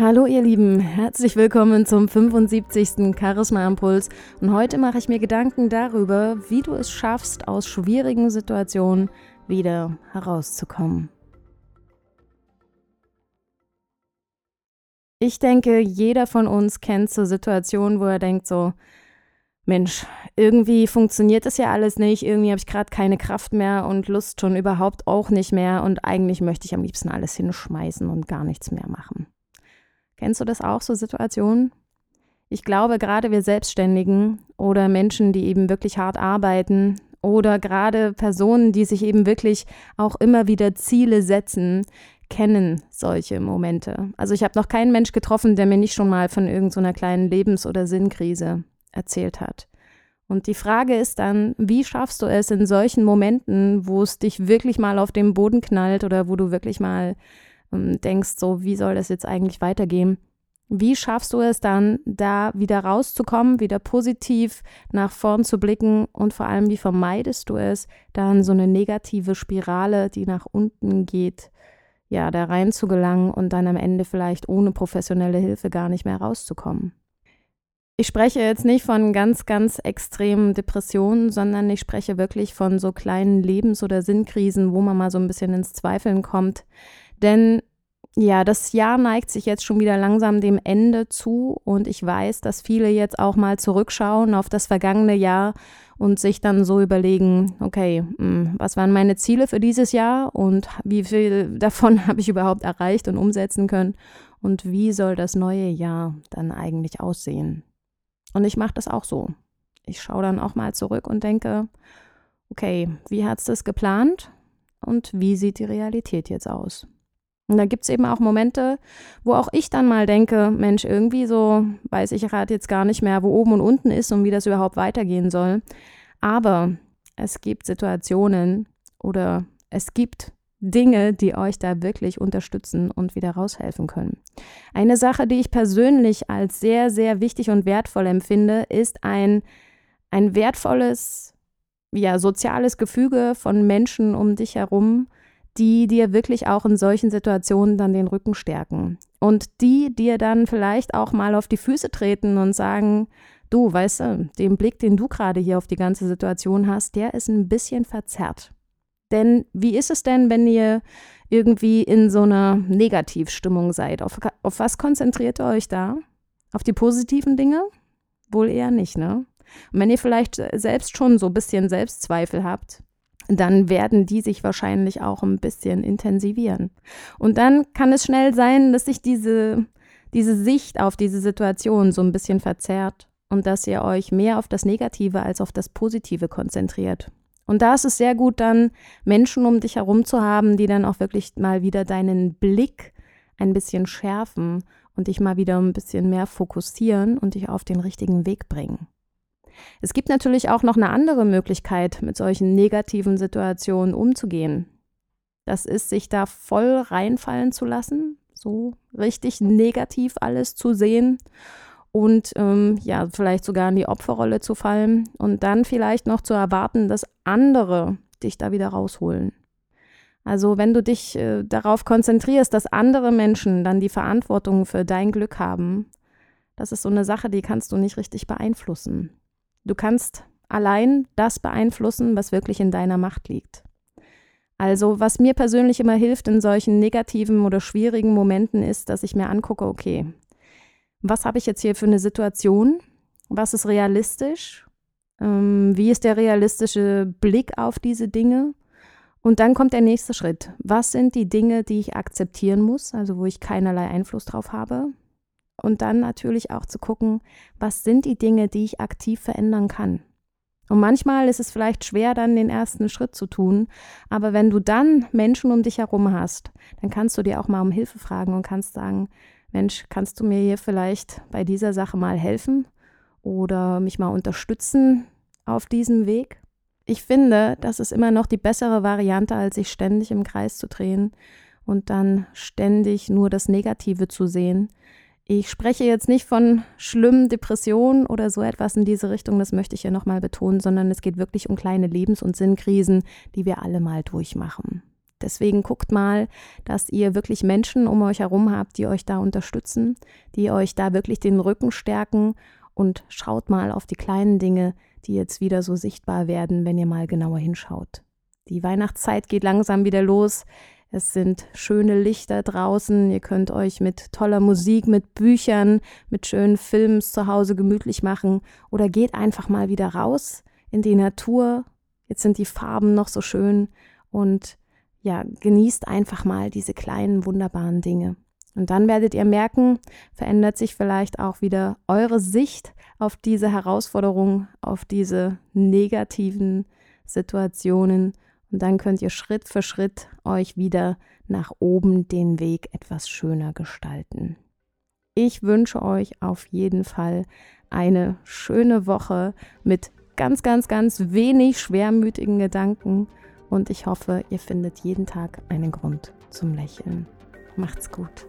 Hallo ihr Lieben, herzlich willkommen zum 75. Charisma Impuls und heute mache ich mir Gedanken darüber, wie du es schaffst, aus schwierigen Situationen wieder herauszukommen. Ich denke, jeder von uns kennt so Situationen, wo er denkt so, Mensch, irgendwie funktioniert das ja alles nicht, irgendwie habe ich gerade keine Kraft mehr und Lust schon überhaupt auch nicht mehr und eigentlich möchte ich am liebsten alles hinschmeißen und gar nichts mehr machen. Kennst du das auch, so Situationen? Ich glaube, gerade wir Selbstständigen oder Menschen, die eben wirklich hart arbeiten oder gerade Personen, die sich eben wirklich auch immer wieder Ziele setzen, kennen solche Momente. Also ich habe noch keinen Mensch getroffen, der mir nicht schon mal von irgendeiner so kleinen Lebens- oder Sinnkrise erzählt hat. Und die Frage ist dann, wie schaffst du es in solchen Momenten, wo es dich wirklich mal auf den Boden knallt oder wo du wirklich mal denkst, so, wie soll das jetzt eigentlich weitergehen? Wie schaffst du es dann, da wieder rauszukommen, wieder positiv nach vorn zu blicken und vor allem, wie vermeidest du es, dann so eine negative Spirale, die nach unten geht, ja, da rein zu gelangen und dann am Ende vielleicht ohne professionelle Hilfe gar nicht mehr rauszukommen? Ich spreche jetzt nicht von ganz, ganz extremen Depressionen, sondern ich spreche wirklich von so kleinen Lebens- oder Sinnkrisen, wo man mal so ein bisschen ins Zweifeln kommt. Denn ja, das Jahr neigt sich jetzt schon wieder langsam dem Ende zu und ich weiß, dass viele jetzt auch mal zurückschauen auf das vergangene Jahr und sich dann so überlegen, okay, hm, was waren meine Ziele für dieses Jahr und wie viel davon habe ich überhaupt erreicht und umsetzen können und wie soll das neue Jahr dann eigentlich aussehen? Und ich mache das auch so. Ich schaue dann auch mal zurück und denke, okay, wie hat es das geplant und wie sieht die Realität jetzt aus? Und da gibt es eben auch Momente, wo auch ich dann mal denke, Mensch, irgendwie so weiß ich gerade jetzt gar nicht mehr, wo oben und unten ist und wie das überhaupt weitergehen soll. Aber es gibt Situationen oder es gibt Dinge, die euch da wirklich unterstützen und wieder raushelfen können. Eine Sache, die ich persönlich als sehr, sehr wichtig und wertvoll empfinde, ist ein, ein wertvolles, ja, soziales Gefüge von Menschen um dich herum, die dir wirklich auch in solchen Situationen dann den Rücken stärken. Und die dir dann vielleicht auch mal auf die Füße treten und sagen, du, weißt du, den Blick, den du gerade hier auf die ganze Situation hast, der ist ein bisschen verzerrt. Denn wie ist es denn, wenn ihr irgendwie in so einer Negativstimmung seid? Auf, auf was konzentriert ihr euch da? Auf die positiven Dinge? Wohl eher nicht, ne? Und wenn ihr vielleicht selbst schon so ein bisschen Selbstzweifel habt, dann werden die sich wahrscheinlich auch ein bisschen intensivieren. Und dann kann es schnell sein, dass sich diese, diese Sicht auf diese Situation so ein bisschen verzerrt und dass ihr euch mehr auf das Negative als auf das Positive konzentriert. Und da ist es sehr gut, dann Menschen um dich herum zu haben, die dann auch wirklich mal wieder deinen Blick ein bisschen schärfen und dich mal wieder ein bisschen mehr fokussieren und dich auf den richtigen Weg bringen. Es gibt natürlich auch noch eine andere Möglichkeit, mit solchen negativen Situationen umzugehen. Das ist, sich da voll reinfallen zu lassen, so richtig negativ alles zu sehen und ähm, ja, vielleicht sogar in die Opferrolle zu fallen und dann vielleicht noch zu erwarten, dass andere dich da wieder rausholen. Also wenn du dich äh, darauf konzentrierst, dass andere Menschen dann die Verantwortung für dein Glück haben, das ist so eine Sache, die kannst du nicht richtig beeinflussen. Du kannst allein das beeinflussen, was wirklich in deiner Macht liegt. Also was mir persönlich immer hilft in solchen negativen oder schwierigen Momenten ist, dass ich mir angucke, okay, was habe ich jetzt hier für eine Situation? Was ist realistisch? Ähm, wie ist der realistische Blick auf diese Dinge? Und dann kommt der nächste Schritt. Was sind die Dinge, die ich akzeptieren muss, also wo ich keinerlei Einfluss drauf habe? Und dann natürlich auch zu gucken, was sind die Dinge, die ich aktiv verändern kann. Und manchmal ist es vielleicht schwer, dann den ersten Schritt zu tun. Aber wenn du dann Menschen um dich herum hast, dann kannst du dir auch mal um Hilfe fragen und kannst sagen, Mensch, kannst du mir hier vielleicht bei dieser Sache mal helfen oder mich mal unterstützen auf diesem Weg? Ich finde, das ist immer noch die bessere Variante, als sich ständig im Kreis zu drehen und dann ständig nur das Negative zu sehen. Ich spreche jetzt nicht von schlimmen Depressionen oder so etwas in diese Richtung, das möchte ich ja nochmal betonen, sondern es geht wirklich um kleine Lebens- und Sinnkrisen, die wir alle mal durchmachen. Deswegen guckt mal, dass ihr wirklich Menschen um euch herum habt, die euch da unterstützen, die euch da wirklich den Rücken stärken und schaut mal auf die kleinen Dinge, die jetzt wieder so sichtbar werden, wenn ihr mal genauer hinschaut. Die Weihnachtszeit geht langsam wieder los. Es sind schöne Lichter draußen. Ihr könnt euch mit toller Musik, mit Büchern, mit schönen Filmen zu Hause gemütlich machen oder geht einfach mal wieder raus in die Natur. Jetzt sind die Farben noch so schön und ja, genießt einfach mal diese kleinen wunderbaren Dinge. Und dann werdet ihr merken, verändert sich vielleicht auch wieder eure Sicht auf diese Herausforderung, auf diese negativen Situationen und dann könnt ihr Schritt für Schritt euch wieder nach oben den Weg etwas schöner gestalten. Ich wünsche euch auf jeden Fall eine schöne Woche mit ganz, ganz, ganz wenig schwermütigen Gedanken und ich hoffe, ihr findet jeden Tag einen Grund zum Lächeln. Macht's gut.